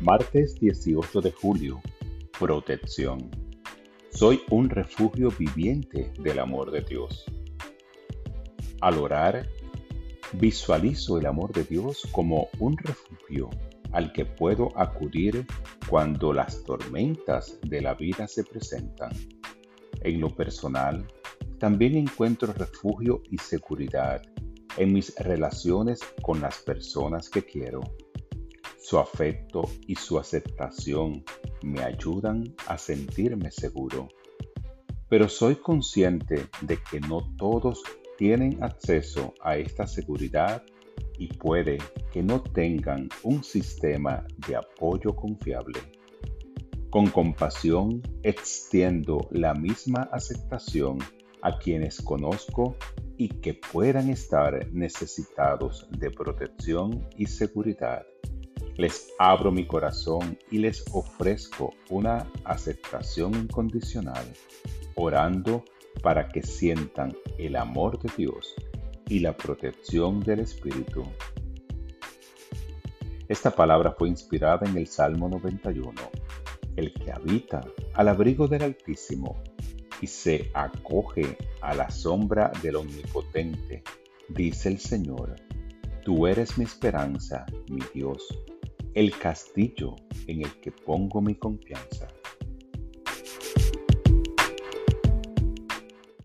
Martes 18 de julio. Protección. Soy un refugio viviente del amor de Dios. Al orar, visualizo el amor de Dios como un refugio al que puedo acudir cuando las tormentas de la vida se presentan. En lo personal, también encuentro refugio y seguridad en mis relaciones con las personas que quiero. Su afecto y su aceptación me ayudan a sentirme seguro. Pero soy consciente de que no todos tienen acceso a esta seguridad y puede que no tengan un sistema de apoyo confiable. Con compasión extiendo la misma aceptación a quienes conozco y que puedan estar necesitados de protección y seguridad. Les abro mi corazón y les ofrezco una aceptación incondicional, orando para que sientan el amor de Dios y la protección del Espíritu. Esta palabra fue inspirada en el Salmo 91. El que habita al abrigo del Altísimo y se acoge a la sombra del Omnipotente, dice el Señor, tú eres mi esperanza, mi Dios, el castillo en el que pongo mi confianza.